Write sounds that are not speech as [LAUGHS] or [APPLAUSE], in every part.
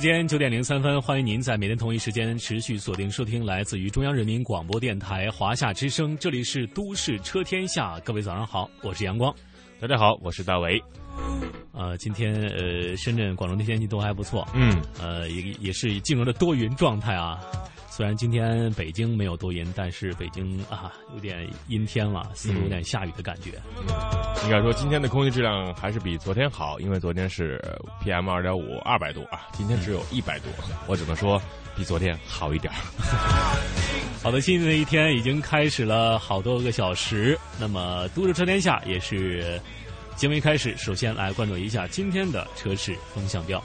时间九点零三分，欢迎您在每天同一时间持续锁定收听来自于中央人民广播电台华夏之声，这里是都市车天下。各位早上好，我是阳光。大家好，我是大为。呃，今天呃，深圳、广州的天气都还不错，嗯，呃，也也是进入了多云状态啊。虽然今天北京没有多云，但是北京啊有点阴天了，似乎有点下雨的感觉。应该说今天的空气质量还是比昨天好，因为昨天是 PM 二点五二百度啊，今天只有一百度，我只能说比昨天好一点。[LAUGHS] 好的，新的一天已经开始了好多个小时，那么都市车天下也是节目一开始，首先来关注一下今天的车市风向标。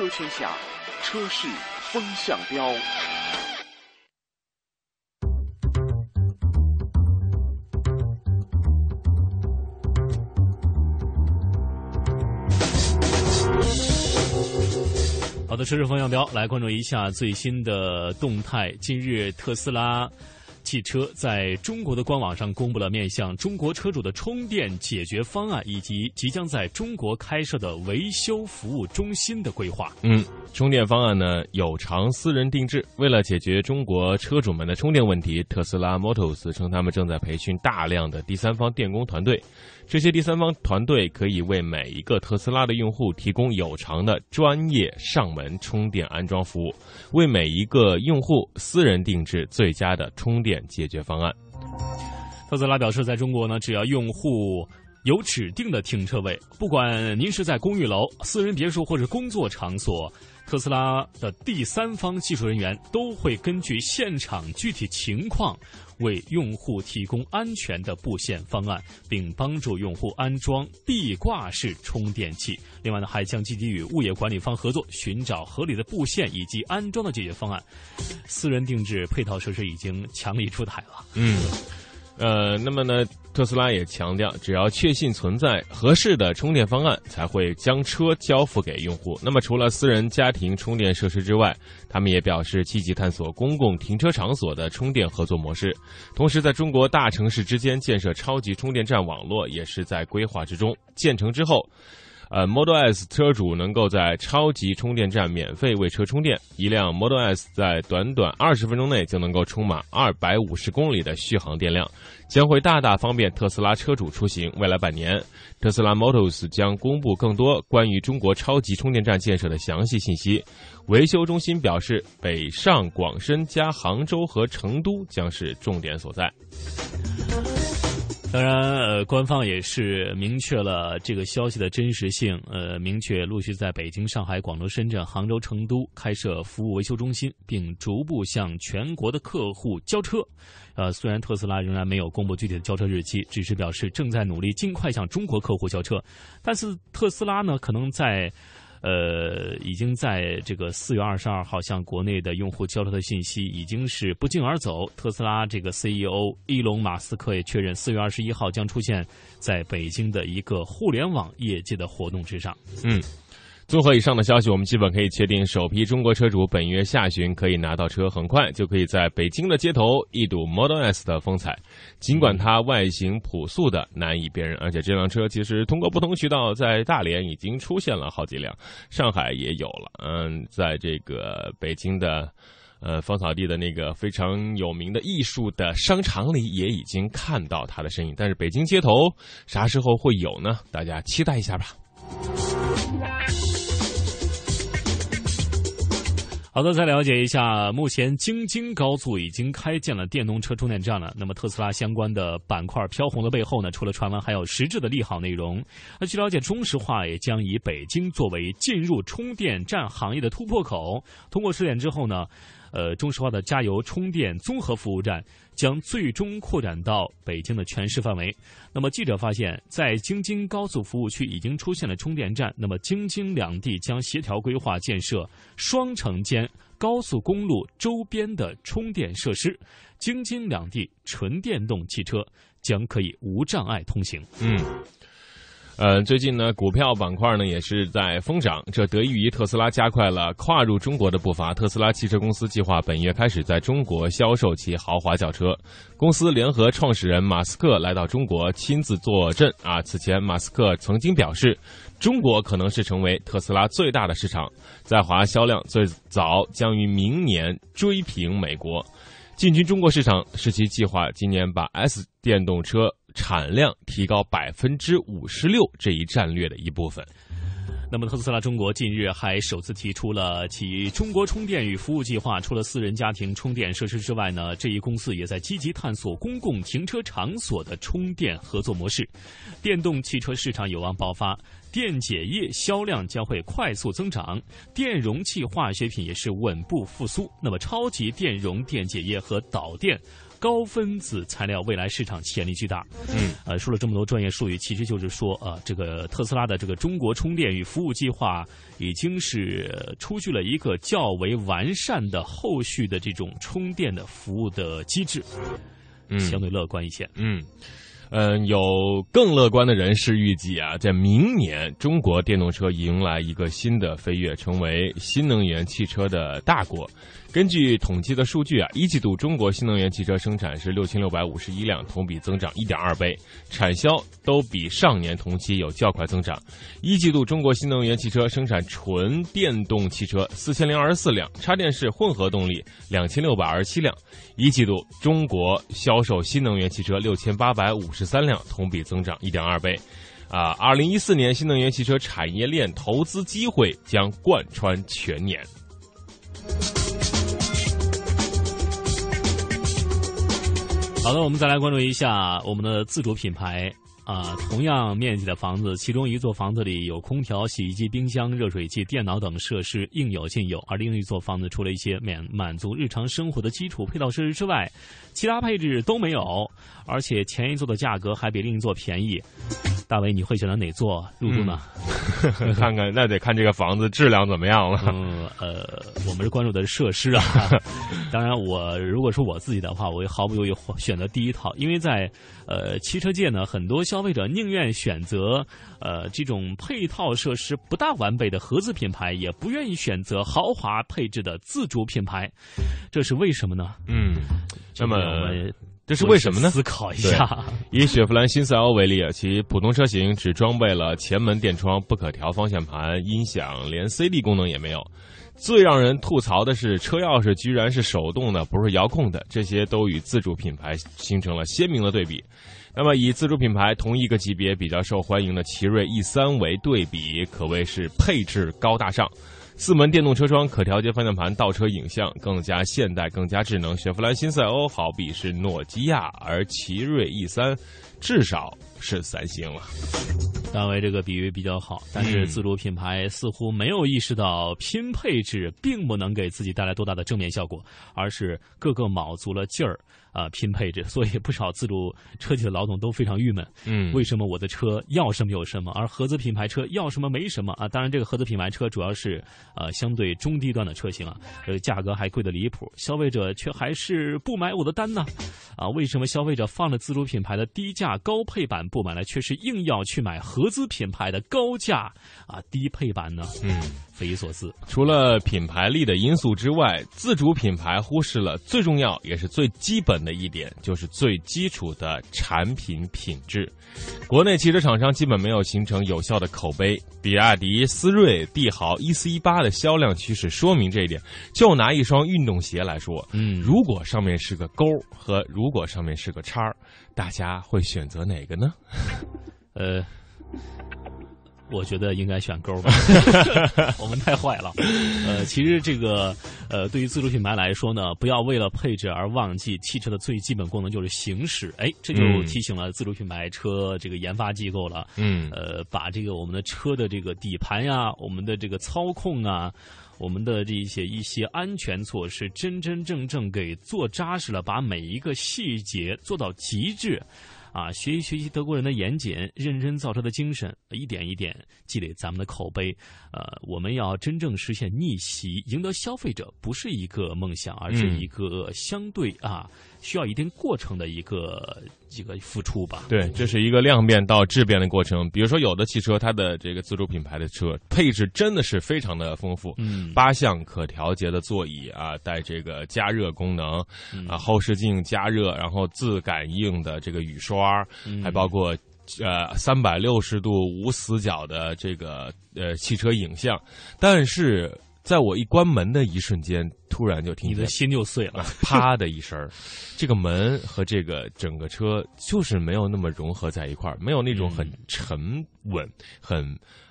车天下，车市风向标。好的，车市风向标来关注一下最新的动态。近日，特斯拉汽车在中国的官网上公布了面向中国车主的充电解决方案，以及即将在中国开设的维修服务中心的规划。嗯，充电方案呢有偿私人定制。为了解决中国车主们的充电问题，特斯拉 Motors 称他们正在培训大量的第三方电工团队。这些第三方团队可以为每一个特斯拉的用户提供有偿的专业上门充电安装服务，为每一个用户私人定制最佳的充电解决方案。特斯拉表示，在中国呢，只要用户有指定的停车位，不管您是在公寓楼、私人别墅或者工作场所，特斯拉的第三方技术人员都会根据现场具体情况，为用户提供安全的布线方案，并帮助用户安装壁挂式充电器。另外呢，还将积极与物业管理方合作，寻找合理的布线以及安装的解决方案。私人定制配套设施已经强力出台了。嗯，呃，那么呢，特斯拉也强调，只要确信存在合适的充电方案，才会将车交付给用户。那么，除了私人家庭充电设施之外，他们也表示积极探索公共停车场所的充电合作模式。同时，在中国大城市之间建设超级充电站网络也是在规划之中。建成之后。呃，Model S 车主能够在超级充电站免费为车充电，一辆 Model S 在短短二十分钟内就能够充满二百五十公里的续航电量，将会大大方便特斯拉车主出行。未来半年，特斯拉 Model S 将公布更多关于中国超级充电站建设的详细信息。维修中心表示，北上广深加杭州和成都将是重点所在。当然，呃，官方也是明确了这个消息的真实性，呃，明确陆续在北京、上海、广州、深圳、杭州、成都开设服务维修中心，并逐步向全国的客户交车。呃，虽然特斯拉仍然没有公布具体的交车日期，只是表示正在努力尽快向中国客户交车，但是特斯拉呢，可能在。呃，已经在这个四月二十二号向国内的用户交流的信息已经是不胫而走。特斯拉这个 CEO 伊隆马斯克也确认，四月二十一号将出现在北京的一个互联网业界的活动之上。嗯。综合以上的消息，我们基本可以确定，首批中国车主本月下旬可以拿到车，很快就可以在北京的街头一睹 Model S 的风采。尽管它外形朴素的难以辨认，而且这辆车其实通过不同渠道在大连已经出现了好几辆，上海也有了。嗯，在这个北京的呃芳草地的那个非常有名的艺术的商场里，也已经看到它的身影。但是北京街头啥时候会有呢？大家期待一下吧。好的，再了解一下，目前京津高速已经开建了电动车充电站了。那么特斯拉相关的板块飘红的背后呢，除了传闻，还有实质的利好内容。那据了解，中石化也将以北京作为进入充电站行业的突破口。通过试点之后呢，呃，中石化的加油充电综合服务站将最终扩展到北京的全市范围。那么记者发现，在京津高速服务区已经出现了充电站。那么京津两地将协调规划建设双城间高速公路周边的充电设施，京津两地纯电动汽车将可以无障碍通行。嗯。呃，最近呢，股票板块呢也是在疯涨，这得益于特斯拉加快了跨入中国的步伐。特斯拉汽车公司计划本月开始在中国销售其豪华轿车。公司联合创始人马斯克来到中国亲自坐镇啊。此前，马斯克曾经表示，中国可能是成为特斯拉最大的市场，在华销量最早将于明年追平美国，进军中国市场是其计划今年把 S 电动车。产量提高百分之五十六这一战略的一部分。那么，特斯拉中国近日还首次提出了其中国充电与服务计划。除了私人家庭充电设施之外呢，这一公司也在积极探索公共停车场所的充电合作模式。电动汽车市场有望爆发，电解液销量将会快速增长，电容器化学品也是稳步复苏。那么，超级电容电解液和导电。高分子材料未来市场潜力巨大。嗯，呃，说了这么多专业术语，其实就是说，呃，这个特斯拉的这个中国充电与服务计划已经是出具了一个较为完善的后续的这种充电的服务的机制，嗯，相对乐观一些。嗯。嗯，有更乐观的人士预计啊，在明年，中国电动车迎来一个新的飞跃，成为新能源汽车的大国。根据统计的数据啊，一季度中国新能源汽车生产是六千六百五十一辆，同比增长一点二倍，产销都比上年同期有较快增长。一季度中国新能源汽车生产纯电动汽车四千零二十四辆，插电式混合动力两千六百二十七辆。一季度中国销售新能源汽车六千八百五十十三辆，同比增长一点二倍。啊，二零一四年新能源汽车产业链投资机会将贯穿全年。好的，我们再来关注一下我们的自主品牌啊，同样面积的房子，其中一座房子里有空调、洗衣机、冰箱、热水器、电脑等设施应有尽有，而另一座房子除了一些满满足日常生活的基础配套设施之外，其他配置都没有，而且前一座的价格还比另一座便宜。大伟，你会选择哪座入住呢？[LAUGHS] 看看，那得看这个房子质量怎么样了。嗯，呃，我们是关注的是设施啊。[LAUGHS] 当然，我如果是我自己的话，我会毫不犹豫选择第一套，因为在呃汽车界呢，很多消费者宁愿选择呃这种配套设施不大完备的合资品牌，也不愿意选择豪华配置的自主品牌。这是为什么呢？嗯，那么。这是为什么呢？思考一下。以雪佛兰新赛欧为例啊，其普通车型只装备了前门电窗、不可调方向盘、音响，连 CD 功能也没有。最让人吐槽的是，车钥匙居然是手动的，不是遥控的。这些都与自主品牌形成了鲜明的对比。那么，以自主品牌同一个级别比较受欢迎的奇瑞 E 三为对比，可谓是配置高大上。四门电动车窗，可调节方向盘，倒车影像更加现代，更加智能。雪佛兰新赛欧好比是诺基亚，而奇瑞 E 三至少是三星了。大卫这个比喻比较好，但是自主品牌似乎没有意识到拼配置并不能给自己带来多大的正面效果，而是个个卯足了劲儿。啊，拼配置，所以不少自主车企的老总都非常郁闷。嗯，为什么我的车要什么有什么，而合资品牌车要什么没什么啊？当然，这个合资品牌车主要是呃相对中低端的车型啊，呃价格还贵的离谱，消费者却还是不买我的单呢？啊，为什么消费者放着自主品牌的低价高配版不买了，却是硬要去买合资品牌的高价啊低配版呢？嗯。匪夷所思。除了品牌力的因素之外，自主品牌忽视了最重要也是最基本的一点，就是最基础的产品品质。国内汽车厂商基本没有形成有效的口碑。比亚迪、思锐、帝豪、一四一八的销量趋势说明这一点。就拿一双运动鞋来说，嗯，如果上面是个勾和如果上面是个叉大家会选择哪个呢？[LAUGHS] 呃。我觉得应该选勾吧。[LAUGHS] [LAUGHS] 我们太坏了。呃，其实这个呃，对于自主品牌来说呢，不要为了配置而忘记汽车的最基本功能就是行驶。哎，这就提醒了自主品牌车这个研发机构了。嗯，呃，把这个我们的车的这个底盘呀，我们的这个操控啊。我们的这些一些安全措施，真真正正给做扎实了，把每一个细节做到极致，啊，学习学习德国人的严谨、认真造车的精神，一点一点积累咱们的口碑。呃，我们要真正实现逆袭，赢得消费者，不是一个梦想，而是一个相对啊。需要一定过程的一个一个付出吧。对，这是一个量变到质变的过程。比如说，有的汽车它的这个自主品牌的车配置真的是非常的丰富，嗯，八项可调节的座椅啊，带这个加热功能，啊，后视镜加热，然后自感应的这个雨刷，还包括呃三百六十度无死角的这个呃汽车影像，但是。在我一关门的一瞬间，突然就听见你的心就碎了，[LAUGHS] 啪的一声这个门和这个整个车就是没有那么融合在一块儿，没有那种很沉稳、很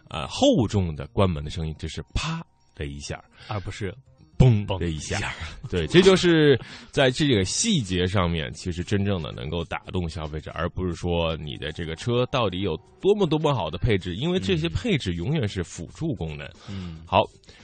呃厚重的关门的声音，只是啪的一下，而不是嘣的一下。[LAUGHS] 对，这就是在这个细节上面，其实真正的能够打动消费者，而不是说你的这个车到底有多么多么好的配置，因为这些配置永远是辅助功能。嗯，好。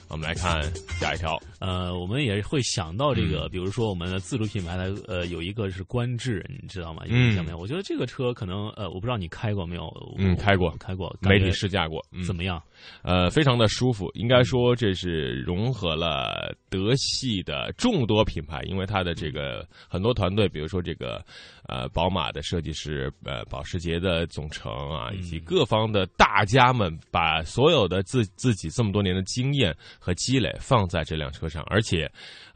我们来看下一条。呃，我们也会想到这个，比如说我们的自主品牌的，呃，有一个是观致，你知道吗？有印象没有？我觉得这个车可能，呃，我不知道你开过没有？嗯，开过，开过，媒体试驾过，怎么样？呃，非常的舒服。应该说这是融合了德系的众多品牌，因为它的这个很多团队，比如说这个呃宝马的设计师，呃保时捷的总成啊，以及各方的大家们，把所有的自自己这么多年的经验。和积累放在这辆车上，而且，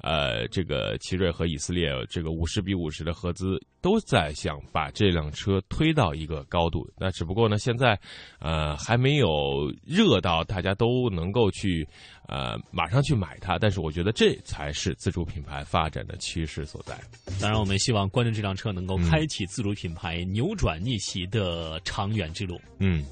呃，这个奇瑞和以色列这个五十比五十的合资都在想把这辆车推到一个高度。那只不过呢，现在，呃，还没有热到大家都能够去，呃，马上去买它。但是我觉得这才是自主品牌发展的趋势所在。当然，我们希望关注这辆车能够开启自主品牌扭转逆袭的长远之路。嗯。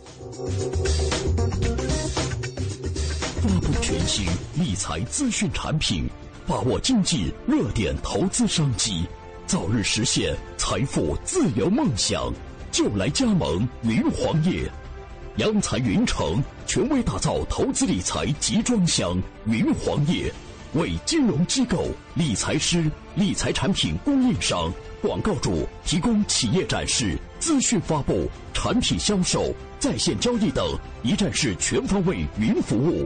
发布全新理财资讯产品，把握经济热点投资商机，早日实现财富自由梦想，就来加盟云黄业，央财云城权威打造投资理财集装箱云黄业，为金融机构、理财师、理财产品供应商、广告主提供企业展示、资讯发布、产品销售、在线交易等一站式全方位云服务。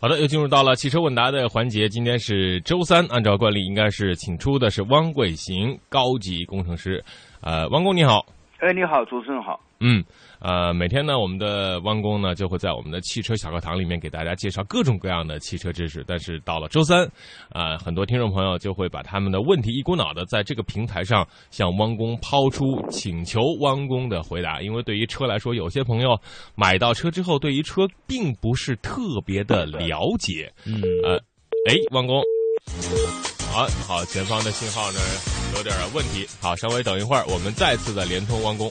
好的，又进入到了汽车问答的环节。今天是周三，按照惯例，应该是请出的是汪贵行高级工程师。呃，汪工你好。哎，你好，主持人好。嗯。呃，每天呢，我们的汪工呢就会在我们的汽车小课堂里面给大家介绍各种各样的汽车知识。但是到了周三，啊，很多听众朋友就会把他们的问题一股脑的在这个平台上向汪工抛出，请求汪工的回答。因为对于车来说，有些朋友买到车之后，对于车并不是特别的了解。嗯，呃，哎，汪工，好好，前方的信号呢有点问题。好，稍微等一会儿，我们再次的连通汪工。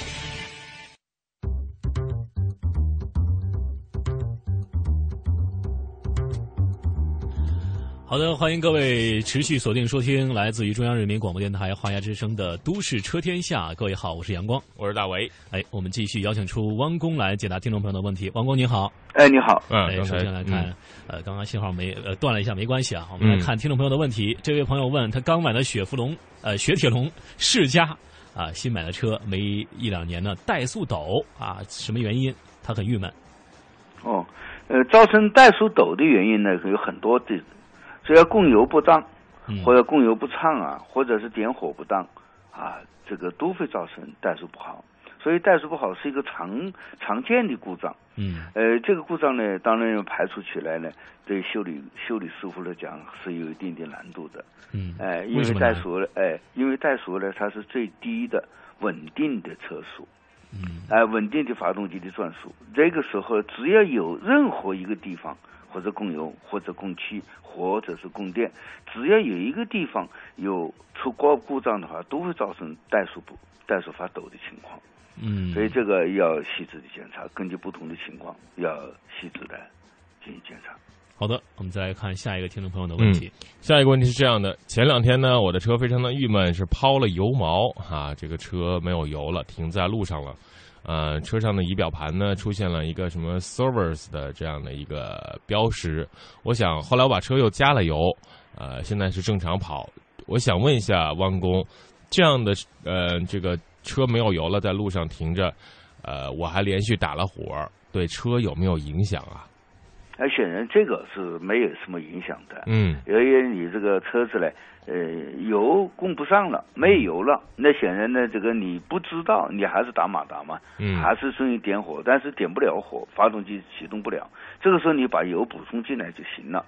好的，欢迎各位持续锁定收听来自于中央人民广播电台华夏之声的《都市车天下》。各位好，我是阳光，我是大为。哎，我们继续邀请出汪工来解答听众朋友的问题。汪工您好，哎，你好。嗯，哎，首先来看，嗯呃，刚刚信号没呃断了一下，没关系啊。我们来看听众朋友的问题。这位朋友问他刚买的雪佛龙呃雪铁龙世嘉啊，新买的车没一两年呢，怠速抖啊，什么原因？他很郁闷。哦，呃，造成怠速抖的原因呢有很多的，只要供油不当，嗯或者供油不畅啊，或者是点火不当啊，这个都会造成怠速不好。所以怠速不好是一个常常见的故障。嗯呃，这个故障呢，当然要排除起来呢，对修理修理师傅来讲是有一定的难度的。嗯，哎，因为怠速呢，哎，因为怠速呢，它是最低的稳定的车速。嗯哎，稳定的发动机的转速。这个时候，只要有任何一个地方，或者供油，或者供气，或者是供电，只要有一个地方有出过故障的话，都会造成怠速不怠速发抖的情况。嗯，所以这个要细致的检查，根据不同的情况，要细致的进行检查。好的，我们再来看下一个听众朋友的问题。下一个问题是这样的：前两天呢，我的车非常的郁闷，是抛了油毛啊，这个车没有油了，停在路上了。呃，车上的仪表盘呢出现了一个什么 service 的这样的一个标识。我想后来我把车又加了油，呃，现在是正常跑。我想问一下汪工，这样的呃这个车没有油了，在路上停着，呃，我还连续打了火，对车有没有影响啊？而显然这个是没有什么影响的。嗯由于你这个车子呢，呃，油供不上了，没油了，那显然呢，这个你不知道，你还是打马达嘛，嗯还是顺于点火，但是点不了火，发动机启动不了，这个时候你把油补充进来就行了。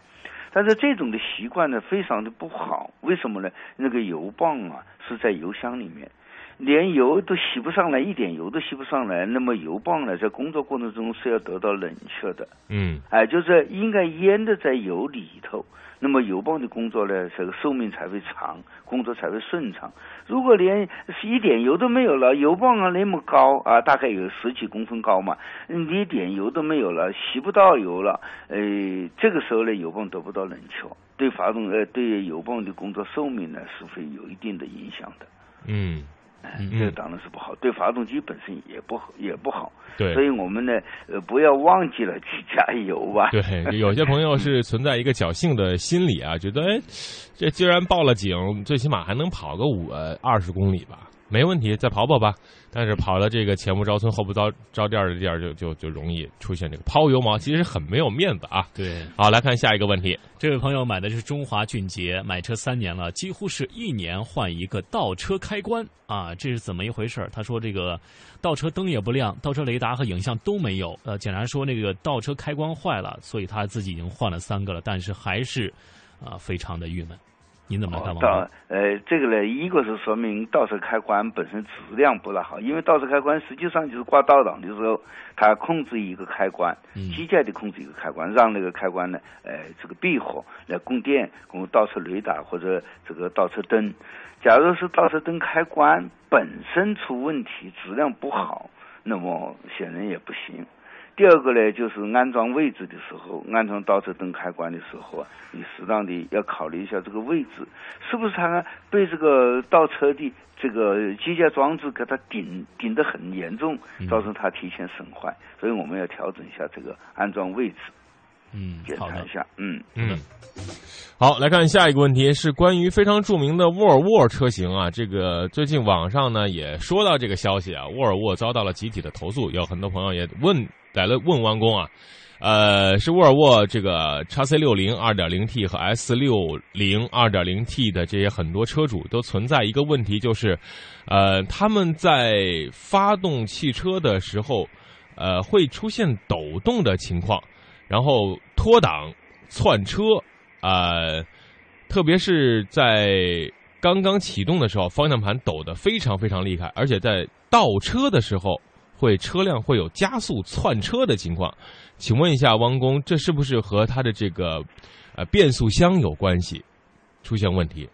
但是这种的习惯呢，非常的不好，为什么呢？那个油泵啊是在油箱里面，连油都吸不上来，一点油都吸不上来，那么油泵呢，在工作过程中是要得到冷却的。嗯哎，就是应该淹的在油里头，那么油泵的工作呢，这个寿命才会长，工作才会顺畅。如果连一点油都没有了，油泵啊那么高啊，大概有十几公分高嘛，你一点油都没有了，吸不到油了，呃，这个时候呢，油泵得不到冷却，对发动呃对油泵的工作寿命呢是会有一定的影响的。嗯，这个当然是不好，对发动机本身也不好，也不好。对。所以我们呢，呃，不要忘记了去加油吧。[LAUGHS] 对，有些朋友是存在一个侥幸的心理啊，觉得哎，这既然报了警，最起码还能跑个五呃二十公里吧，没问题，再跑跑吧。但是跑了这个前不着村后不着着店的地儿，就就就容易出现这个抛油毛，其实很没有面子啊。对，好，来看下一个问题。这位朋友买的是中华骏捷，买车三年了，几乎是一年换一个倒车开关啊，这是怎么一回事？他说这个倒车灯也不亮，倒车雷达和影像都没有。呃，检查说那个倒车开关坏了，所以他自己已经换了三个了，但是还是啊、非常的郁闷。您怎么来看，王哦倒？呃，这个呢，一个是说明倒车开关本身质量不大好，因为倒车开关实际上就是挂倒档的时候，它控制一个开关，嗯机械的控制一个开关，让那个开关呢，呃，这个闭合来供电，供倒车雷达或者这个倒车灯。假如是倒车灯开关本身出问题，质量不好，那么显然也不行。第二个呢，就是安装位置的时候，安装倒车灯开关的时候啊，你适当的要考虑一下这个位置，是不是它被这个倒车的这个机械装置给它顶顶得很严重，造成它提前损坏，所以我们要调整一下这个安装位置，嗯，检查一，下。嗯，嗯，好，来看下一个问题，是关于非常著名的沃尔沃车型啊。这个最近网上呢也说到这个消息啊，沃尔沃遭到了集体的投诉，有很多朋友也问来了问弯工啊，呃，是沃尔沃这个 x C 六零二点零 T 和 S 六零二点零 T 的这些很多车主都存在一个问题，就是，呃，他们在发动汽车的时候，呃，会出现抖动的情况，然后脱档、窜车，呃，特别是在刚刚启动的时候，方向盘抖得非常非常厉害，而且在倒车的时候，会车辆会有加速窜车的情况。请问一下汪工，这是不是和它的这个呃变速箱有关系？出现问题？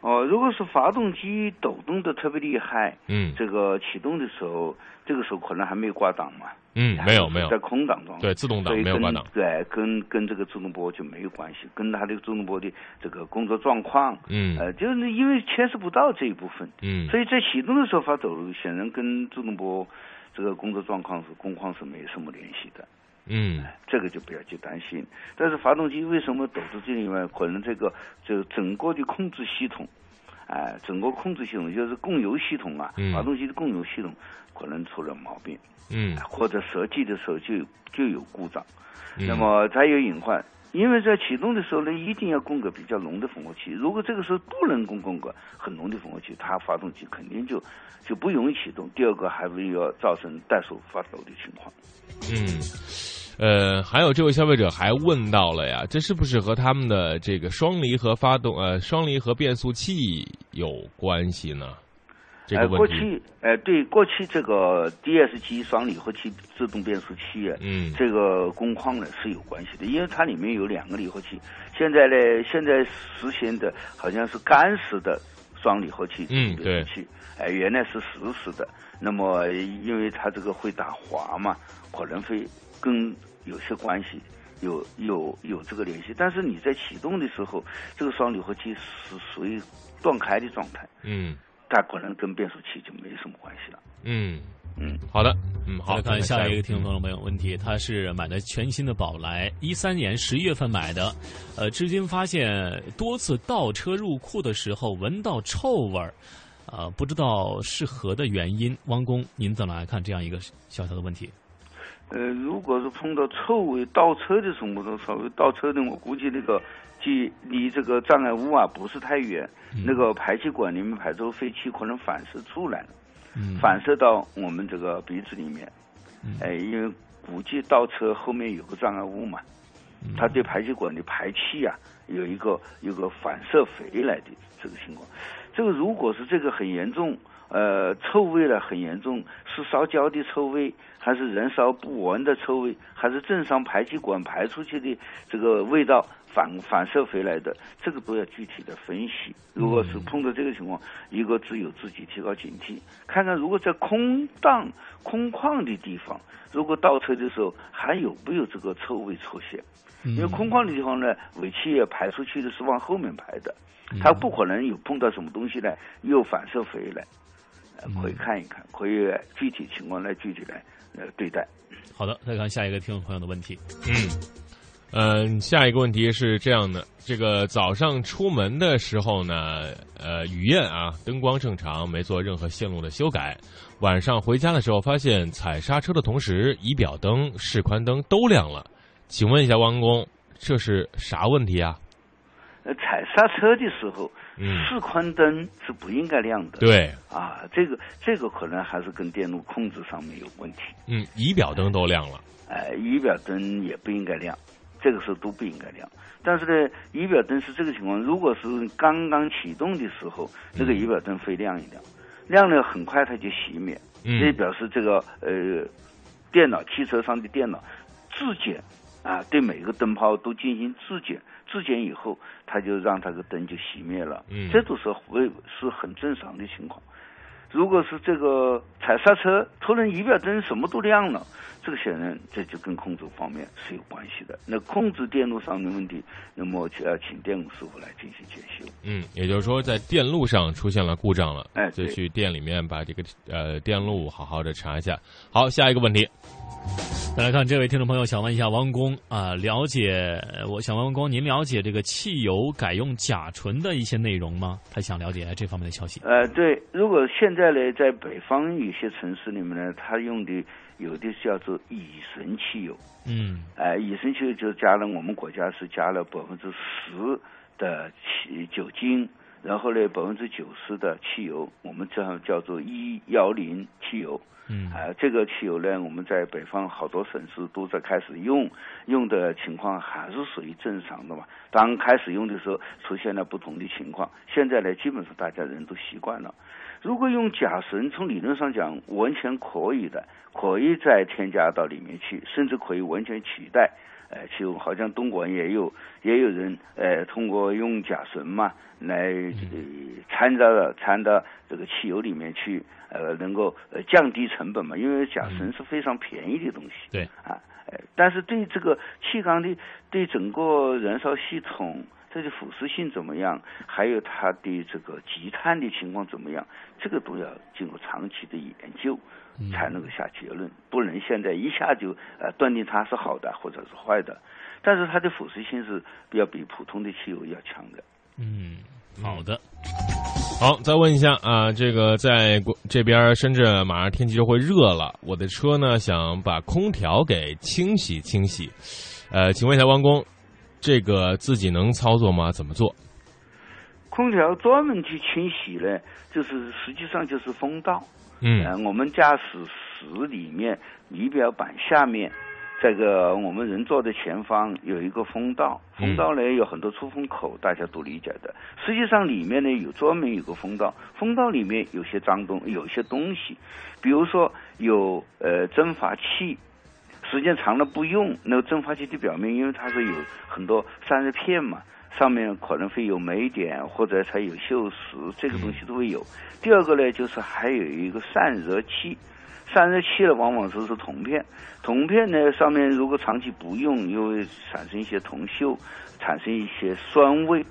哦，如果是发动机抖动的特别厉害，嗯，这个启动的时候，这个时候可能还没有挂档嘛，嗯，没有没有，在空档中，对，自动挡没有挂档，对，跟跟这个自动波就没有关系，跟它的自动波的这个工作状况，嗯，呃，就是因为牵涉不到这一部分，嗯，所以在启动的时候发抖，显然跟自动波这个工作状况是工况是没什么联系的。嗯，这个就不要去担心。但是发动机为什么抖出这里面？可能这个就整个的控制系统，哎，整个控制系统就是供油系统啊，发动机的供油系统可能出了毛病，嗯，或者设计的时候就就有故障，那么它有隐患。因为在启动的时候呢，一定要供个比较浓的混合气。如果这个时候不能供供个很浓的混合气，它发动机肯定就就不容易启动。第二个还会要造成怠速发抖的情况。嗯。呃，还有这位消费者还问到了呀，这是不是和他们的这个双离合发动呃双离合变速器有关系呢？这个过去呃对过去这个 DSG 双离合器自动变速器啊，嗯，这个工况呢是有关系的，因为它里面有两个离合器。现在呢，现在实行的好像是干式的双离合器自动变速器，哎，原来是实时的。那么因为它这个会打滑嘛，可能会跟有些关系，有有有这个联系，但是你在启动的时候，这个双离合器是属于断开的状态，嗯，它可能跟变速器就没什么关系了，嗯。嗯，好的，嗯，好，来看下一个听众朋友没有问题，他是买的全新的宝来，一三年十一月份买的，呃，至今发现多次倒车入库的时候闻到臭味儿，呃，不知道是何的原因，汪工，您怎么来看这样一个小小的问题？呃，如果是碰到臭味倒车的时候，我稍微倒车的，我估计那个距离这个障碍物啊不是太远，那个排气管里面排出废气可能反射出来了，反射到我们这个鼻子里面，哎，因为估计倒车后面有个障碍物嘛，它对排气管的排气啊有一个有个反射回来的这个情况，这个如果是这个很严重。呃，臭味呢很严重，是烧焦的臭味，还是燃烧不完的臭味，还是正常排气管排出去的这个味道反反射回来的？这个都要具体的分析。如果是碰到这个情况，一个只有自己提高警惕，看看如果在空荡空旷的地方，如果倒车的时候还有没有这个臭味出现？因为空旷的地方呢，尾气也排出去的是往后面排的，它不可能有碰到什么东西呢又反射回来。可以看一看，可以具体情况来具体来呃对待。好的，再看下一个听众朋友的问题。嗯嗯，下一个问题是这样的：这个早上出门的时候呢，呃，雨燕啊，灯光正常，没做任何线路的修改。晚上回家的时候，发现踩刹车的同时，仪表灯、示宽灯都亮了。请问一下王工，这是啥问题啊？呃，踩刹车的时候。示宽灯是不应该亮的。对啊，这个这个可能还是跟电路控制上面有问题。嗯，仪表灯都亮了。哎，仪表灯也不应该亮，这个时候都不应该亮。但是呢，仪表灯是这个情况，如果是刚刚启动的时候，这个仪表灯会亮一亮，亮了很快它就熄灭，这表示这个呃电脑汽车上的电脑自检啊，对每个灯泡都进行自检。质检以后，他就让他的灯就熄灭了，这都是会是很正常的情况。如果是这个踩刹车，突然仪表灯什么都亮了，这个显然这就跟控制方面是有关系的。那控制电路上的问题，那么就要请电工师傅来进行检修。嗯，也就是说，在电路上出现了故障了，哎，就去店里面把这个呃电路好好的查一下。好，下一个问题。再来看这位听众朋友，想问一下王工啊，了解我想问王工，您了解这个汽油改用甲醇的一些内容吗？他想了解这方面的消息。呃，对，如果现在呢，在北方有些城市里面呢，他用的有的叫做乙醇汽油，嗯，哎，乙醇汽油就加了我们国家是加了百分之十的汽酒精，然后呢，百分之九十的汽油我们这样叫做一幺零汽油。嗯啊，这个汽油呢，我们在北方好多省市都在开始用，用的情况还是属于正常的嘛。当开始用的时候，出现了不同的情况，现在呢，基本上大家人都习惯了。如果用甲醇，从理论上讲完全可以的，可以再添加到里面去，甚至可以完全取代。呃，汽油好像东莞也有也有人呃通过用甲醇嘛来呃掺到掺到这个汽油里面去，呃能够呃降低成本嘛，因为甲醇是非常便宜的东西。对啊，呃，但是对这个气缸的对整个燃烧系统。它的腐蚀性怎么样？还有它的这个积碳的情况怎么样？这个都要经过长期的研究，才能够下结论。不能现在一下就呃断定它是好的或者是坏的。但是它的腐蚀性是要比普通的汽油要强的。嗯，好的。好，再问一下啊，这个在国这边深圳马上天气就会热了，我的车呢想把空调给清洗清洗，呃，请问一下汪工。这个自己能操作吗？怎么做？空调专门去清洗呢，就是实际上就是风道。嗯，呃，我们驾驶室里面仪表板下面，这个我们人坐的前方有一个风道，风道呢有很多出风口，大家都理解的。实际上里面呢有专门有个风道，风道里面有些脏东，有些东西，比如说有呃蒸发器。时间长了不用，那个蒸发器的表面，因为它是有很多散热片嘛，上面可能会有霉点或者它有锈蚀，这个东西都会有。第二个呢，就是还有一个散热器，散热器呢往往都是铜片，铜片呢上面如果长期不用，又会产生一些铜锈，产生一些酸味，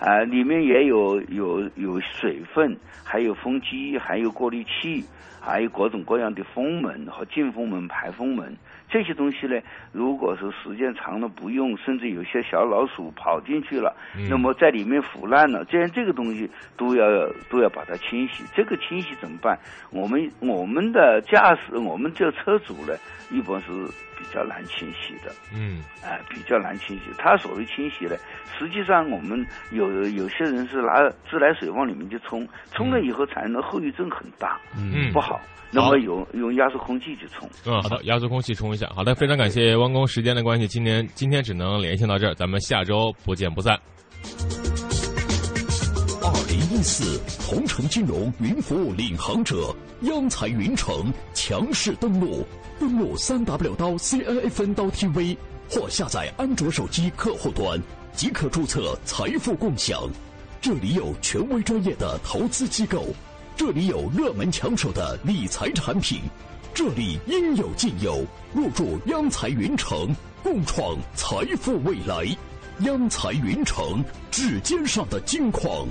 啊，里面也有有有水分，还有风机，还有过滤器，还有各种各样的风门和进风门、排风门。这些东西呢，如果是时间长了不用，甚至有些小老鼠跑进去了，那么在里面腐烂了，这样这个东西都要都要把它清洗。这个清洗怎么办？我们我们的驾驶，我们这车主呢，一般是比较难清洗的。嗯，哎，比较难清洗。他所谓清洗呢，实际上我们有有些人是拿自来水往里面去冲，冲了以后产生的后遗症很大，嗯，不好。那么用用压缩空气去冲。嗯，好的，压缩空气冲一下。好的，非常感谢汪工，时间的关系，今天今天只能连线到这儿，咱们下周不见不散。二零一四同城金融云服务领航者央财云城强势登陆，登录三 w 刀 cnfn 刀 tv 或下载安卓手机客户端即可注册财富共享。这里有权威专业的投资机构。这里有热门抢手的理财产品，这里应有尽有。入驻央财云城，共创财富未来。央财云城，指尖上的金矿。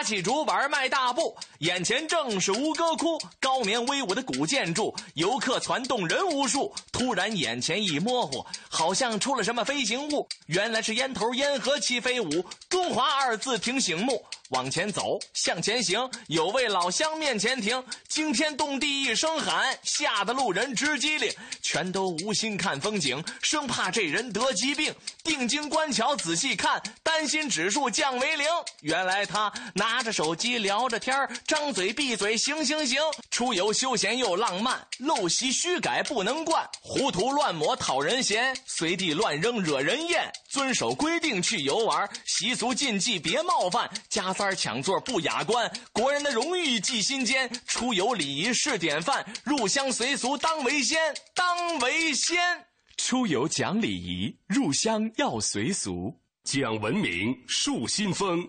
拿起竹板迈大步，眼前正是吴哥窟，高棉威武的古建筑，游客攒动人无数。突然眼前一模糊，好像出了什么飞行物，原来是烟头烟盒齐飞舞，中华二字挺醒目。往前走，向前行，有位老乡面前停，惊天动地一声喊，吓得路人直机灵，全都无心看风景，生怕这人得疾病。定睛观瞧，仔细看，担心指数降为零。原来他拿着手机聊着天张嘴闭嘴行行行。出游休闲又浪漫，陋习虚改不能惯，糊涂乱抹讨人嫌，随地乱扔惹人厌。遵守规定去游玩，习俗禁忌别冒犯，加。三抢座不雅观，国人的荣誉记心间。出游礼仪是典范，入乡随俗当为先，当为先。出游讲礼仪，入乡要随俗，讲文明树新风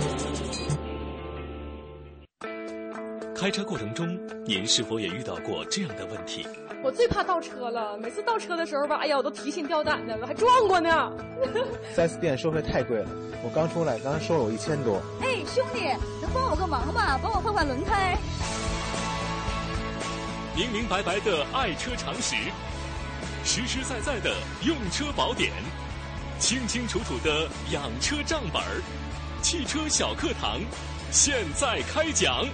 开车过程中，您是否也遇到过这样的问题？我最怕倒车了，每次倒车的时候吧，哎呀，我都提心吊胆的了，还撞过呢。[LAUGHS] 四 S 店收费太贵了，我刚出来，刚收了我一千多。哎，兄弟，能帮我个忙吗？帮我换换轮胎。明明白白的爱车常识，实实在在的用车宝典，清清楚楚的养车账本儿，汽车小课堂，现在开讲。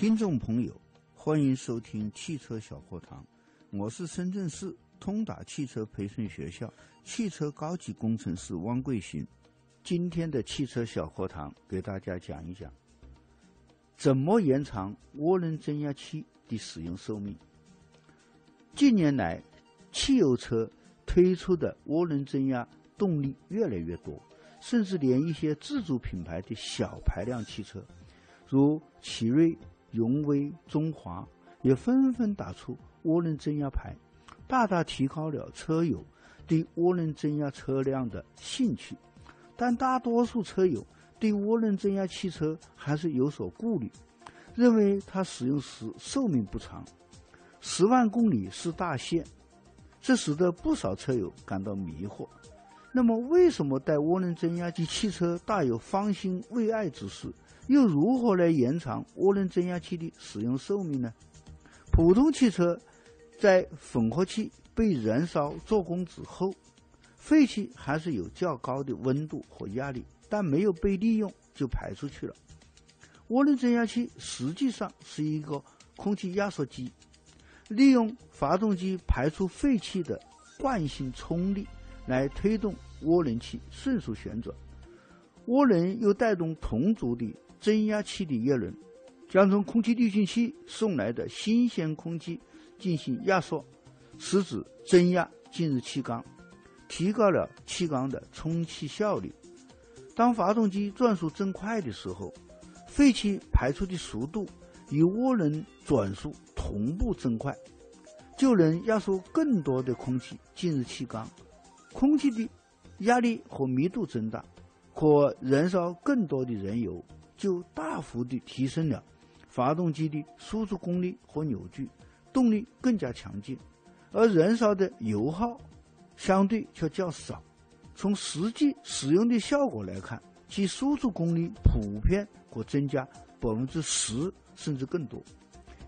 听众朋友，欢迎收听汽车小课堂，我是深圳市通达汽车培训学校汽车高级工程师汪贵新。今天的汽车小课堂给大家讲一讲，怎么延长涡轮增压器的使用寿命。近年来，汽油车推出的涡轮增压动力越来越多，甚至连一些自主品牌的小排量汽车，如奇瑞。荣威、中华也纷纷打出涡轮增压牌，大大提高了车友对涡轮增压车辆的兴趣。但大多数车友对涡轮增压汽车还是有所顾虑，认为它使用时寿命不长，十万公里是大限，这使得不少车友感到迷惑。那么，为什么带涡轮增压机汽车大有方兴未艾之势？又如何来延长涡轮增压器的使用寿命呢？普通汽车在混合气被燃烧做功之后，废气还是有较高的温度和压力，但没有被利用就排出去了。涡轮增压器实际上是一个空气压缩机，利用发动机排出废气的惯性冲力来推动涡轮器迅速旋转，涡轮又带动同组的。增压器的叶轮将从空气滤清器送来的新鲜空气进行压缩，使之增压进入气缸，提高了气缸的充气效率。当发动机转速增快的时候，废气排出的速度与涡轮转速同步增快，就能压缩更多的空气进入气缸，空气的压力和密度增大，可燃烧更多的燃油。就大幅地提升了发动机的输出功率和扭矩，动力更加强劲，而燃烧的油耗相对却较少。从实际使用的效果来看，其输出功率普遍可增加百分之十甚至更多，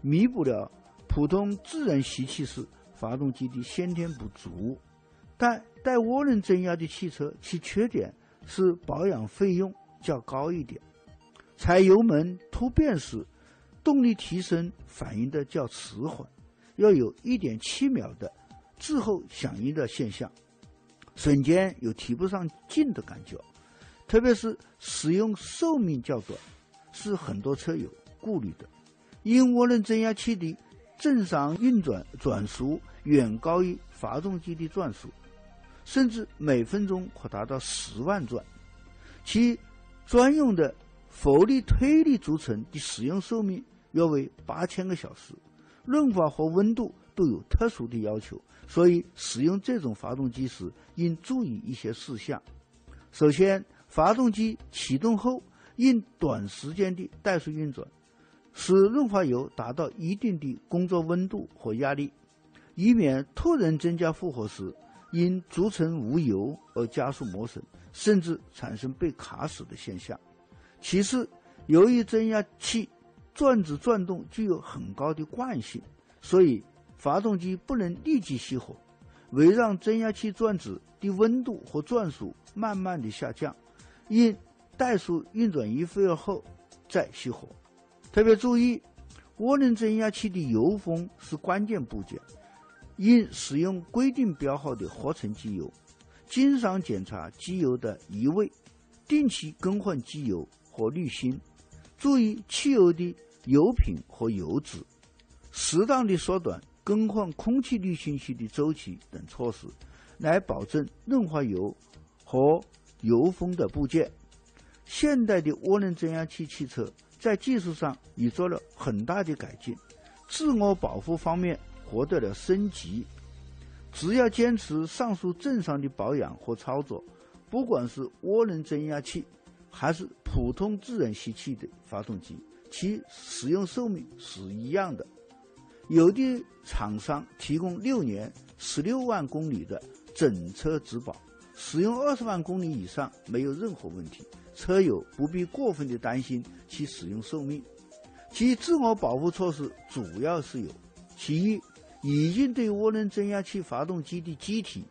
弥补了普通自然吸气式发动机的先天不足。但带涡轮增压的汽车，其缺点是保养费用较高一点。踩油门突变时，动力提升反应的较迟缓，要有一点七秒的滞后响应的现象，瞬间有提不上劲的感觉。特别是使用寿命较短，是很多车友顾虑的。因涡轮增压器的正常运转转速远高于发动机的转速，甚至每分钟可达到十万转，其专用的。浮力推力轴承的使用寿命约为八千个小时，润滑和温度都有特殊的要求，所以使用这种发动机时应注意一些事项。首先，发动机启动后应短时间的怠速运转，使润滑油达到一定的工作温度和压力，以免突然增加负荷时因轴承无油而加速磨损，甚至产生被卡死的现象。其次，由于增压器转子转动具有很高的惯性，所以发动机不能立即熄火，为让增压器转子的温度和转速慢慢的下降，应怠速运转一会儿后再熄火。特别注意，涡轮增压器的油封是关键部件，应使用规定标号的合成机油，经常检查机油的移位，定期更换机油和滤芯。注意汽油的油品和油脂，适当的缩短更换空气滤芯器的周期等措施，来保证润滑油和油封的部件。现代的涡轮增压器汽车在技术上已做了很大的改进，自我保护方面获得了升级。只要坚持上述正常的保养和操作，不管是涡轮增压器，还是普通自然吸气的发动机，其使用寿命是一样的。有的厂商提供六年、十六万公里的整车质保，使用二十万公里以上没有任何问题，车友不必过分的担心其使用寿命。其自我保护措施主要是有：其一，已经对涡轮增压器发动机的机体。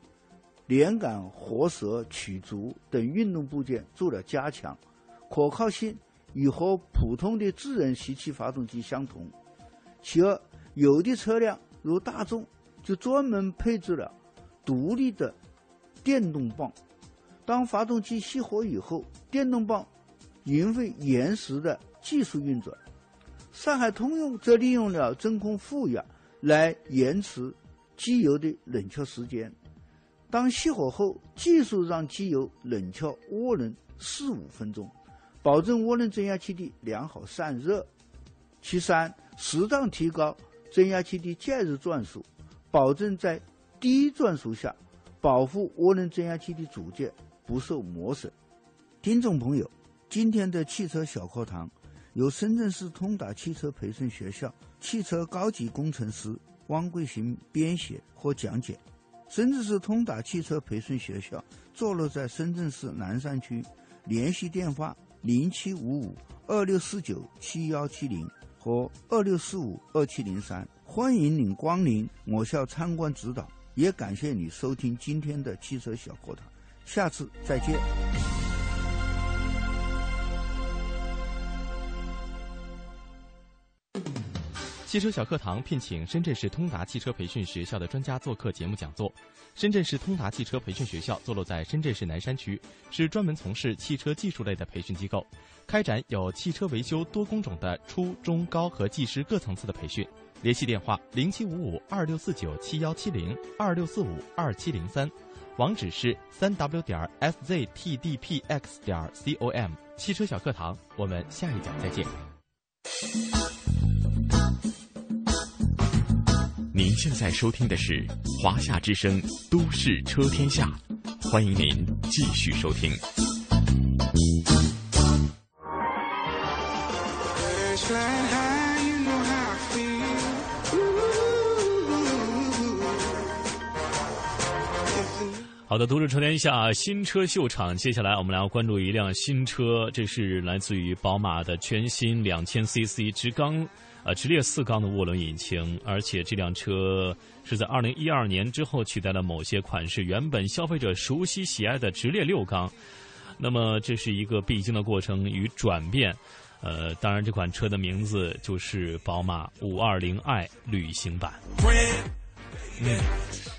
连杆、活塞、曲轴等运动部件做了加强，可靠性与和普通的自然吸气发动机相同。其二，有的车辆如大众就专门配置了独立的电动泵，当发动机熄火以后，电动泵仍会延时的技术运转。上海通用则利用了真空负压来延迟机油的冷却时间。当熄火后，继续让机油冷却涡轮四五分钟，保证涡轮增压器的良好散热。其三，适当提高增压器的介入转速，保证在低转速下保护涡轮增压器的组件不受磨损。听众朋友，今天的汽车小课堂由深圳市通达汽车培训学校汽车高级工程师汪桂行编写和讲解。深圳市通达汽车培训学校坐落在深圳市南山区，联系电话零七五五二六四九七幺七零和二六四五二七零三，欢迎您光临我校参观指导，也感谢你收听今天的汽车小课堂，下次再见。汽车小课堂聘请深圳市通达汽车培训学校的专家做客节目讲座。深圳市通达汽车培训学校坐落在深圳市南山区，是专门从事汽车技术类的培训机构，开展有汽车维修多工种的初中高和技师各层次的培训。联系电话：零七五五二六四九七幺七零二六四五二七零三，网址是三 w 点 sztdpx 点 com。汽车小课堂，我们下一讲再见。您现在收听的是《华夏之声·都市车天下》，欢迎您继续收听。好的，都市车天下新车秀场，接下来我们来要关注一辆新车，这是来自于宝马的全新两千 CC 直缸。呃，直列四缸的涡轮引擎，而且这辆车是在二零一二年之后取代了某些款式原本消费者熟悉喜爱的直列六缸。那么这是一个必经的过程与转变。呃，当然这款车的名字就是宝马五二零 i 旅行版。嗯，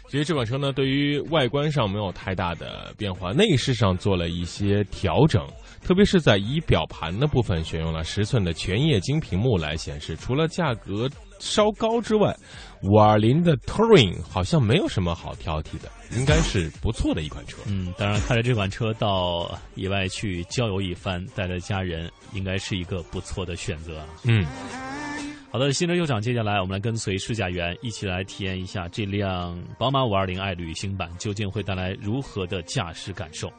其实这款车呢，对于外观上没有太大的变化，内饰上做了一些调整。特别是在仪表盘的部分，选用了十寸的全液晶屏幕来显示。除了价格稍高之外，五二零的 Touring 好像没有什么好挑剔的，应该是不错的一款车。嗯，当然，开着这款车到野外去郊游一番，带着家人，应该是一个不错的选择。嗯，好的，新车秀场，接下来我们来跟随试驾员一起来体验一下这辆宝马五二零 i 旅行版究竟会带来如何的驾驶感受。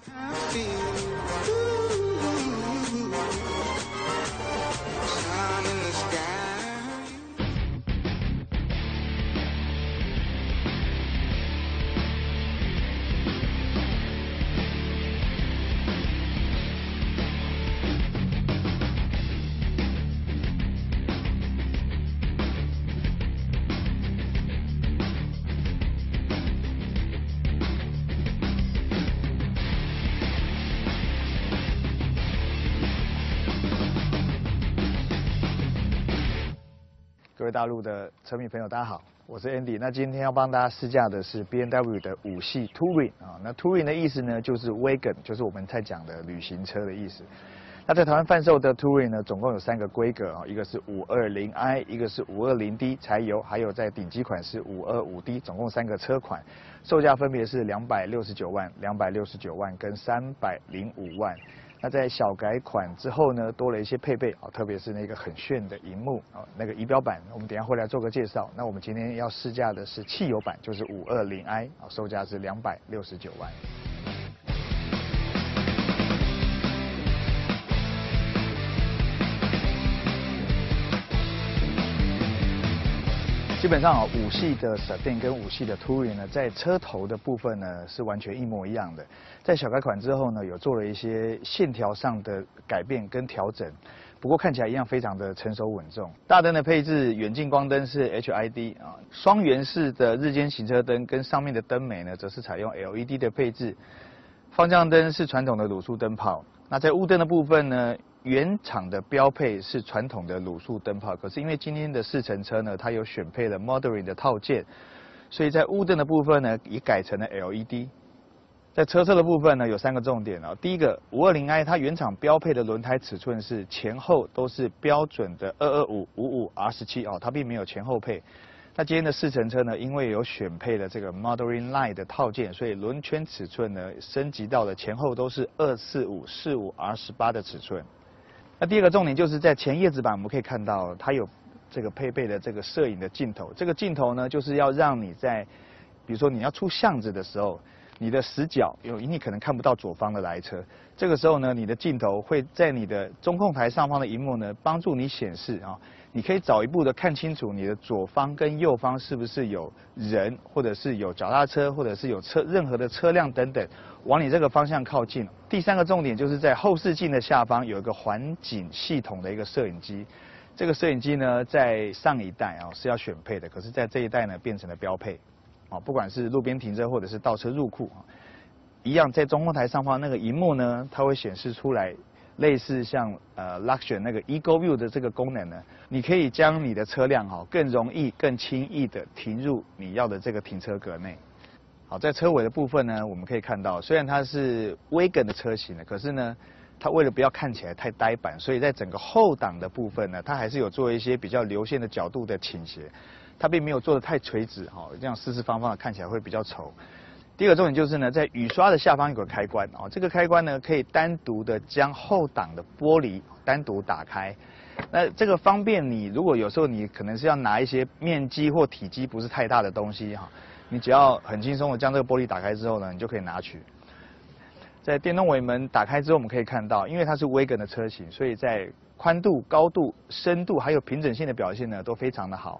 大陆的车迷朋友，大家好，我是 Andy。那今天要帮大家试驾的是 BMW 的五系 Touring 啊。那 Touring 的意思呢，就是 Wagon，就是我们在讲的旅行车的意思。那在台湾贩售的 Touring 呢，总共有三个规格啊，一个是五二零 i，一个是五二零 d 柴油，还有在顶级款是五二五 d，总共三个车款，售价分别是两百六十九万、两百六十九万跟三百零五万。那在小改款之后呢，多了一些配备啊，特别是那个很炫的荧幕啊，那个仪表板，我们等下会来做个介绍。那我们今天要试驾的是汽油版，就是五二零 i 啊，售价是两百六十九万。基本上啊，五系的 Sedan 跟五系的 Touring 呢，在车头的部分呢是完全一模一样的。在小改款之后呢，有做了一些线条上的改变跟调整，不过看起来一样非常的成熟稳重。大灯的配置，远近光灯是 HID 啊，双圆式的日间行车灯跟上面的灯眉呢，则是采用 LED 的配置。方向灯是传统的卤素灯泡。那在雾灯的部分呢？原厂的标配是传统的卤素灯泡，可是因为今天的试乘车呢，它有选配了 Modern 的套件，所以在雾灯的部分呢，也改成了 LED。在车侧的部分呢，有三个重点啊。第一个，五二零 i 它原厂标配的轮胎尺寸是前后都是标准的二二五五五 R 十七哦，它并没有前后配。那今天的试乘车呢，因为有选配了这个 Modern Line 的套件，所以轮圈尺寸呢升级到了前后都是二四五四五 R 十八的尺寸。那第二个重点就是在前叶子板，我们可以看到它有这个配备的这个摄影的镜头。这个镜头呢，就是要让你在，比如说你要出巷子的时候，你的死角有你可能看不到左方的来车，这个时候呢，你的镜头会在你的中控台上方的荧幕呢，帮助你显示啊，你可以早一步的看清楚你的左方跟右方是不是有人，或者是有脚踏车，或者是有车任何的车辆等等。往你这个方向靠近。第三个重点就是在后视镜的下方有一个环景系统的一个摄影机。这个摄影机呢，在上一代啊是要选配的，可是在这一代呢变成了标配。啊，不管是路边停车或者是倒车入库啊，一样在中控台上方那个荧幕呢，它会显示出来类似像呃 Luxury 那个 Ego View 的这个功能呢，你可以将你的车辆哈更容易、更轻易的停入你要的这个停车格内。好，在车尾的部分呢，我们可以看到，虽然它是 Wagon 的车型呢，可是呢，它为了不要看起来太呆板，所以在整个后挡的部分呢，它还是有做一些比较流线的角度的倾斜，它并没有做的太垂直，哈，这样四四方方的看起来会比较丑。第二个重点就是呢，在雨刷的下方有个开关，哦，这个开关呢可以单独的将后挡的玻璃单独打开，那这个方便你，如果有时候你可能是要拿一些面积或体积不是太大的东西，哈。你只要很轻松的将这个玻璃打开之后呢，你就可以拿取。在电动尾门打开之后，我们可以看到，因为它是 Wagon 的车型，所以在宽度、高度、深度还有平整性的表现呢都非常的好。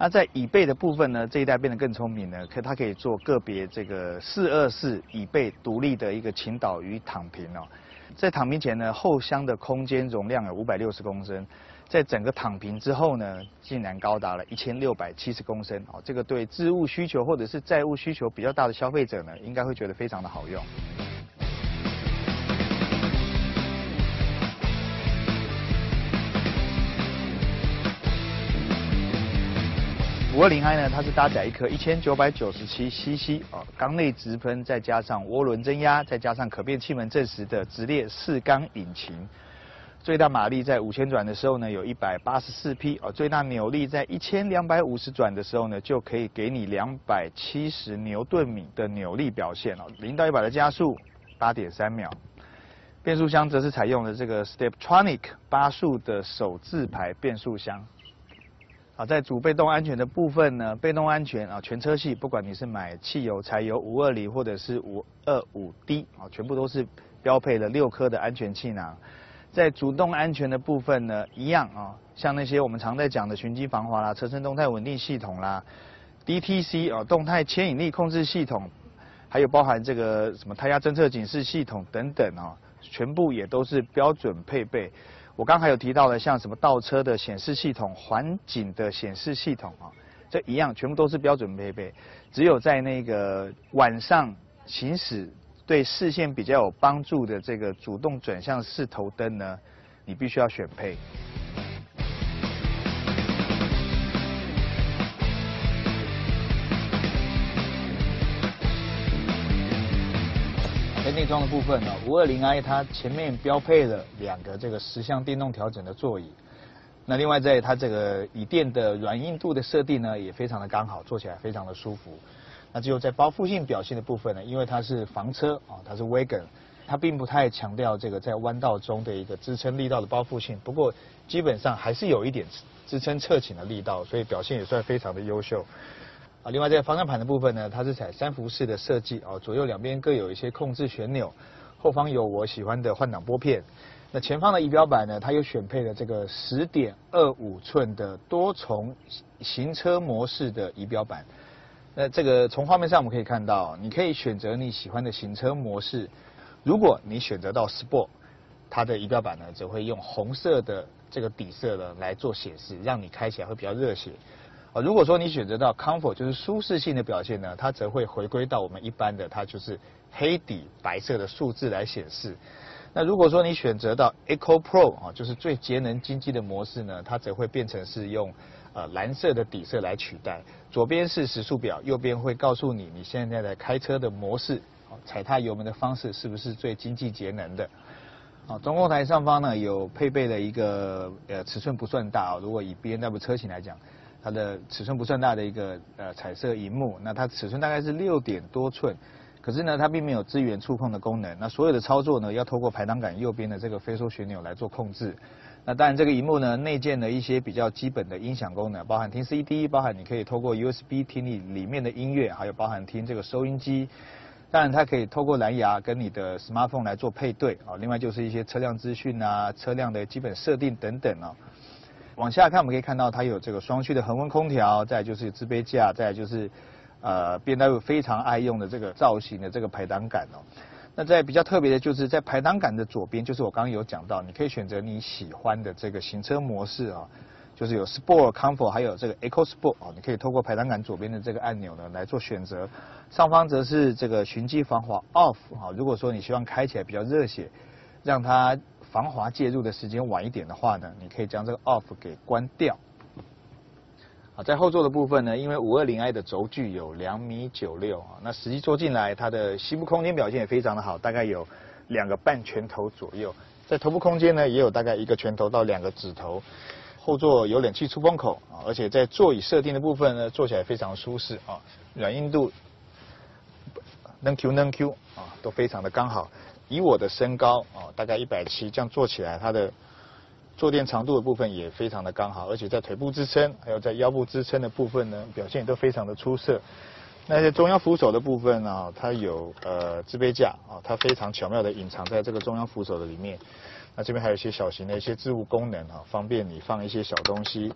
那在椅背的部分呢，这一代变得更聪明了，可它可以做个别这个四二四椅背独立的一个倾倒与躺平哦。在躺平前呢，后箱的空间容量有五百六十公升。在整个躺平之后呢，竟然高达了一千六百七十公升哦，这个对置物需求或者是载物需求比较大的消费者呢，应该会觉得非常的好用。五二零 i 呢，它是搭载一颗一千九百九十七 cc 哦，缸内直喷，再加上涡轮增压，再加上可变气门正时的直列四缸引擎。最大马力在五千转的时候呢，有一百八十四匹哦。最大扭力在一千两百五十转的时候呢，就可以给你两百七十牛顿米的扭力表现哦。零到一百的加速八点三秒。变速箱则是采用了这个 Steptronic 八速的手自排变速箱。啊，在主被动安全的部分呢，被动安全啊，全车系不管你是买汽油、柴油、五二零或者是五二五 D 啊，全部都是标配了六颗的安全气囊。在主动安全的部分呢，一样啊，像那些我们常在讲的循迹防滑啦、车身动态稳定系统啦、DTC 啊动态牵引力控制系统，还有包含这个什么胎压侦测警示系统等等啊，全部也都是标准配备。我刚才有提到的，像什么倒车的显示系统、环境的显示系统啊，这一样全部都是标准配备。只有在那个晚上行驶。对视线比较有帮助的这个主动转向式头灯呢，你必须要选配。内装的部分呢，五二零 i 它前面标配了两个这个十项电动调整的座椅。那另外在它这个椅垫的软硬度的设定呢，也非常的刚好，坐起来非常的舒服。那只有在包覆性表现的部分呢，因为它是房车啊，它是 wagon，它并不太强调这个在弯道中的一个支撑力道的包覆性。不过基本上还是有一点支撑侧倾的力道，所以表现也算非常的优秀。另外在方向盘的部分呢，它是采三幅式的设计啊，左右两边各有一些控制旋钮，后方有我喜欢的换挡拨片。那前方的仪表板呢？它有选配了这个十点二五寸的多重行车模式的仪表板。那这个从画面上我们可以看到，你可以选择你喜欢的行车模式。如果你选择到 Sport，它的仪表板呢则会用红色的这个底色呢来做显示，让你开起来会比较热血。啊，如果说你选择到 Comfort，就是舒适性的表现呢，它则会回归到我们一般的，它就是黑底白色的数字来显示。那如果说你选择到 Eco Pro 啊，就是最节能经济的模式呢，它则会变成是用呃蓝色的底色来取代。左边是时速表，右边会告诉你你现在在开车的模式，踩踏油门的方式是不是最经济节能的。啊，中控台上方呢有配备了一个呃尺寸不算大啊，如果以 B N W 车型来讲，它的尺寸不算大的一个呃彩色荧幕，那它尺寸大概是六点多寸。可是呢，它并没有支援触控的功能。那所有的操作呢，要透过排挡杆右边的这个飞梭旋钮来做控制。那当然，这个荧幕呢，内建了一些比较基本的音响功能，包含听 CD，包含你可以透过 USB 听你里面的音乐，还有包含听这个收音机。当然，它可以透过蓝牙跟你的 smartphone 来做配对啊。另外就是一些车辆资讯啊、车辆的基本设定等等啊。往下看，我们可以看到它有这个双区的恒温空调，再就是置杯架，再就是。呃，B M W 非常爱用的这个造型的这个排挡杆哦，那在比较特别的就是在排挡杆的左边，就是我刚刚有讲到，你可以选择你喜欢的这个行车模式啊，就是有 Sport、Comfort，还有这个 Eco Sport 啊，你可以透过排挡杆左边的这个按钮呢来做选择。上方则是这个循迹防滑 Off 啊，如果说你希望开起来比较热血，让它防滑介入的时间晚一点的话呢，你可以将这个 Off 给关掉。啊，在后座的部分呢，因为五二零 i 的轴距有两米九六啊，那实际坐进来，它的膝部空间表现也非常的好，大概有两个半拳头左右。在头部空间呢，也有大概一个拳头到两个指头。后座有冷气出风口啊，而且在座椅设定的部分呢，坐起来非常舒适啊，软硬度能 Q 能 Q 啊，都非常的刚好。以我的身高啊，大概一百七，这样坐起来它的。坐垫长度的部分也非常的刚好，而且在腿部支撑，还有在腰部支撑的部分呢，表现都非常的出色。那些中央扶手的部分呢，它有呃置杯架啊，它非常巧妙的隐藏在这个中央扶手的里面。那这边还有一些小型的一些置物功能啊，方便你放一些小东西。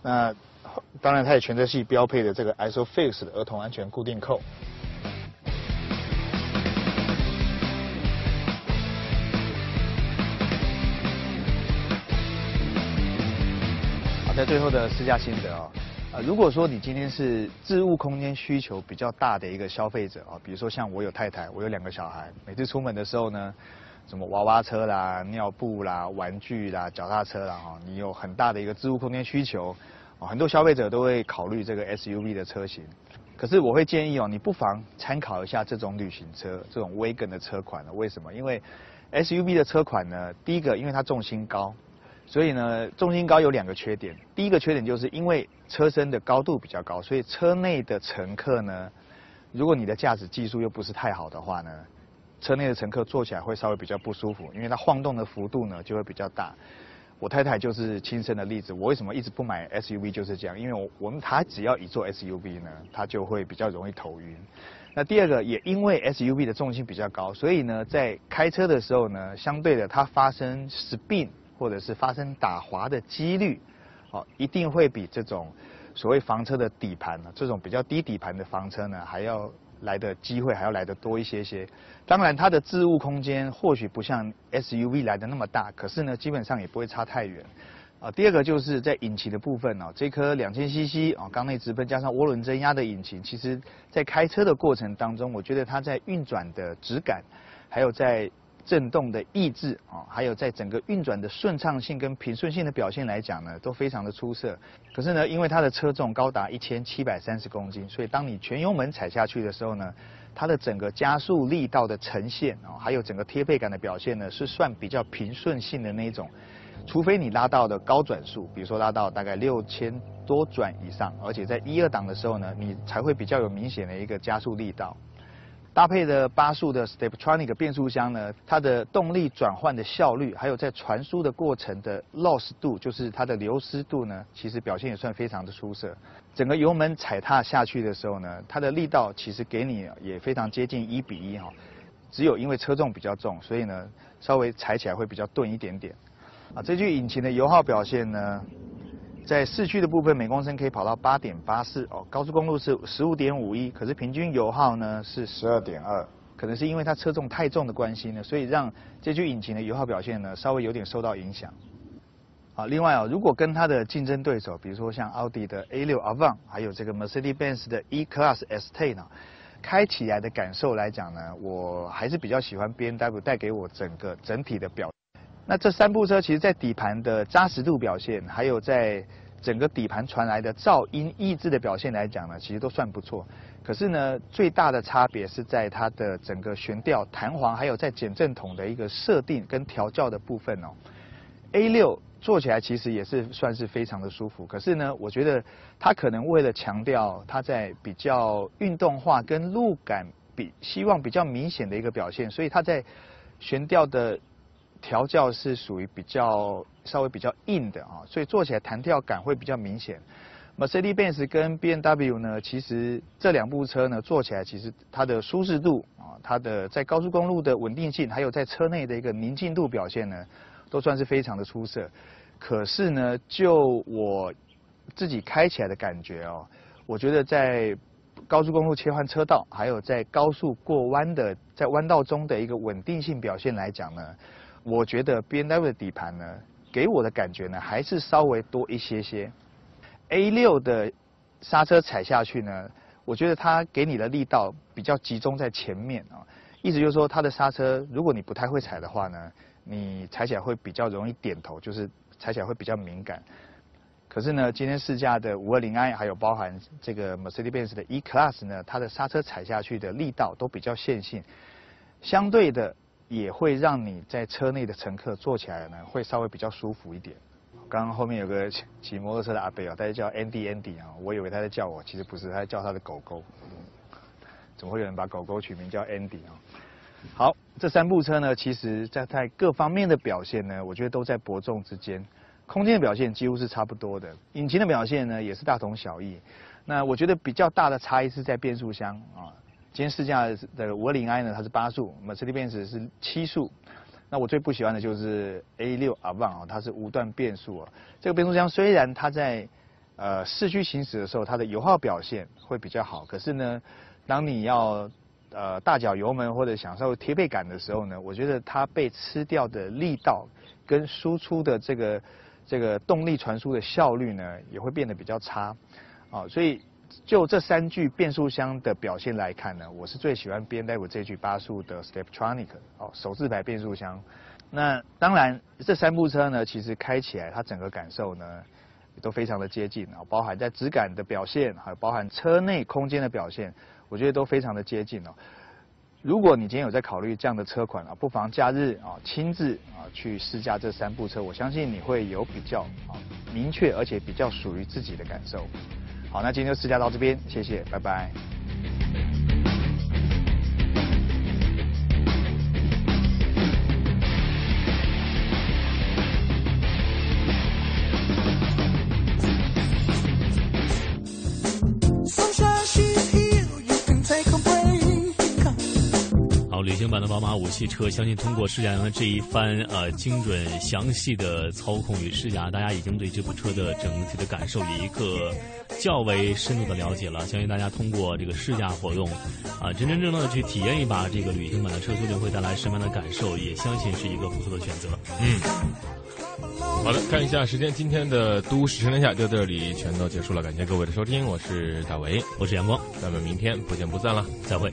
那当然它也全车系标配的这个 ISOFIX 的儿童安全固定扣。在最后的试驾心得啊，呃，如果说你今天是置物空间需求比较大的一个消费者啊，比如说像我有太太，我有两个小孩，每次出门的时候呢，什么娃娃车啦、尿布啦、玩具啦、脚踏车啦，哈，你有很大的一个置物空间需求，很多消费者都会考虑这个 SUV 的车型。可是我会建议哦，你不妨参考一下这种旅行车，这种 wagon 的车款呢？为什么？因为 SUV 的车款呢，第一个，因为它重心高。所以呢，重心高有两个缺点。第一个缺点就是因为车身的高度比较高，所以车内的乘客呢，如果你的驾驶技术又不是太好的话呢，车内的乘客坐起来会稍微比较不舒服，因为它晃动的幅度呢就会比较大。我太太就是亲身的例子。我为什么一直不买 SUV 就是这样？因为我我们她只要一坐 SUV 呢，她就会比较容易头晕。那第二个也因为 SUV 的重心比较高，所以呢，在开车的时候呢，相对的它发生 spin。或者是发生打滑的几率，哦，一定会比这种所谓房车的底盘呢，这种比较低底盘的房车呢，还要来的机会还要来的多一些些。当然，它的置物空间或许不像 SUV 来的那么大，可是呢，基本上也不会差太远。啊，第二个就是在引擎的部分哦，这颗两千 CC 啊缸内直喷加上涡轮增压的引擎，其实在开车的过程当中，我觉得它在运转的质感，还有在震动的抑制啊，还有在整个运转的顺畅性跟平顺性的表现来讲呢，都非常的出色。可是呢，因为它的车重高达一千七百三十公斤，所以当你全油门踩下去的时候呢，它的整个加速力道的呈现哦，还有整个贴背感的表现呢，是算比较平顺性的那一种。除非你拉到的高转速，比如说拉到大概六千多转以上，而且在一二档的时候呢，你才会比较有明显的一个加速力道。搭配的八速的 Steptronic 变速箱呢，它的动力转换的效率，还有在传输的过程的 loss 度，就是它的流失度呢，其实表现也算非常的出色。整个油门踩踏下去的时候呢，它的力道其实给你也非常接近一比一哈，只有因为车重比较重，所以呢稍微踩起来会比较钝一点点。啊，这具引擎的油耗表现呢？在市区的部分，每公升可以跑到八点八四哦，高速公路是十五点五一，可是平均油耗呢是十二点二，可能是因为它车重太重的关系呢，所以让这具引擎的油耗表现呢稍微有点受到影响。啊，另外啊，如果跟它的竞争对手，比如说像奥迪的 A 六 Avant，还有这个 Mercedes-Benz 的 E-Class ST 呢，开起来的感受来讲呢，我还是比较喜欢 B M W 带给我整个整体的表。那这三部车其实，在底盘的扎实度表现，还有在整个底盘传来的噪音抑制的表现来讲呢，其实都算不错。可是呢，最大的差别是在它的整个悬吊弹簧，还有在减震筒的一个设定跟调教的部分哦。A 六坐起来其实也是算是非常的舒服，可是呢，我觉得它可能为了强调它在比较运动化跟路感比希望比较明显的一个表现，所以它在悬吊的。调教是属于比较稍微比较硬的啊，所以做起来弹跳感会比较明显。Mercedes-Benz 跟 B&W 呢，其实这两部车呢，坐起来其实它的舒适度啊，它的在高速公路的稳定性，还有在车内的一个宁静度表现呢，都算是非常的出色。可是呢，就我自己开起来的感觉哦，我觉得在高速公路切换车道，还有在高速过弯的在弯道中的一个稳定性表现来讲呢。我觉得 B N W 的底盘呢，给我的感觉呢，还是稍微多一些些。A 六的刹车踩下去呢，我觉得它给你的力道比较集中在前面啊，意思就是说它的刹车，如果你不太会踩的话呢，你踩起来会比较容易点头，就是踩起来会比较敏感。可是呢，今天试驾的五二零 i 还有包含这个 Mercedes-Benz 的 E Class 呢，它的刹车踩下去的力道都比较线性，相对的。也会让你在车内的乘客坐起来呢，会稍微比较舒服一点。刚刚后面有个骑摩托车的阿伯啊，大家叫 Andy Andy 啊，我以为他在叫我，其实不是，他在叫他的狗狗。怎么会有人把狗狗取名叫 Andy 啊？好，这三部车呢，其实在在各方面的表现呢，我觉得都在伯仲之间。空间的表现几乎是差不多的，引擎的表现呢也是大同小异。那我觉得比较大的差异是在变速箱啊。今天试驾的五二零 i 呢，它是八速那么 CLP 是七速。那我最不喜欢的就是 A 六 Avant 啊，它是无段变速啊。这个变速箱虽然它在呃市区行驶的时候，它的油耗表现会比较好，可是呢，当你要呃大脚油门或者享受贴背感的时候呢，我觉得它被吃掉的力道跟输出的这个这个动力传输的效率呢，也会变得比较差啊，所以。就这三具变速箱的表现来看呢，我是最喜欢 B&W 这具八速的 Steptronic 哦手自排变速箱。那当然这三部车呢，其实开起来它整个感受呢都非常的接近啊，包含在质感的表现，还有包含车内空间的表现，我觉得都非常的接近哦。如果你今天有在考虑这样的车款啊，不妨假日啊亲自啊去试驾这三部车，我相信你会有比较啊明确而且比较属于自己的感受。好，那今天就试驾到这边，谢谢，拜拜。旅行版的宝马五系车，相信通过试驾员的这一番呃精准详细的操控与试驾，大家已经对这部车的整体的感受有一个较为深度的了解了。相信大家通过这个试驾活动，啊，真真正正的去体验一把这个旅行版的车，究竟会带来什么样的感受，也相信是一个不错的选择。嗯，好的，看一下时间，今天的都市天下就到这里全都结束了，感谢各位的收听，我是大为，我是阳光，咱们明天不见不散了，再会。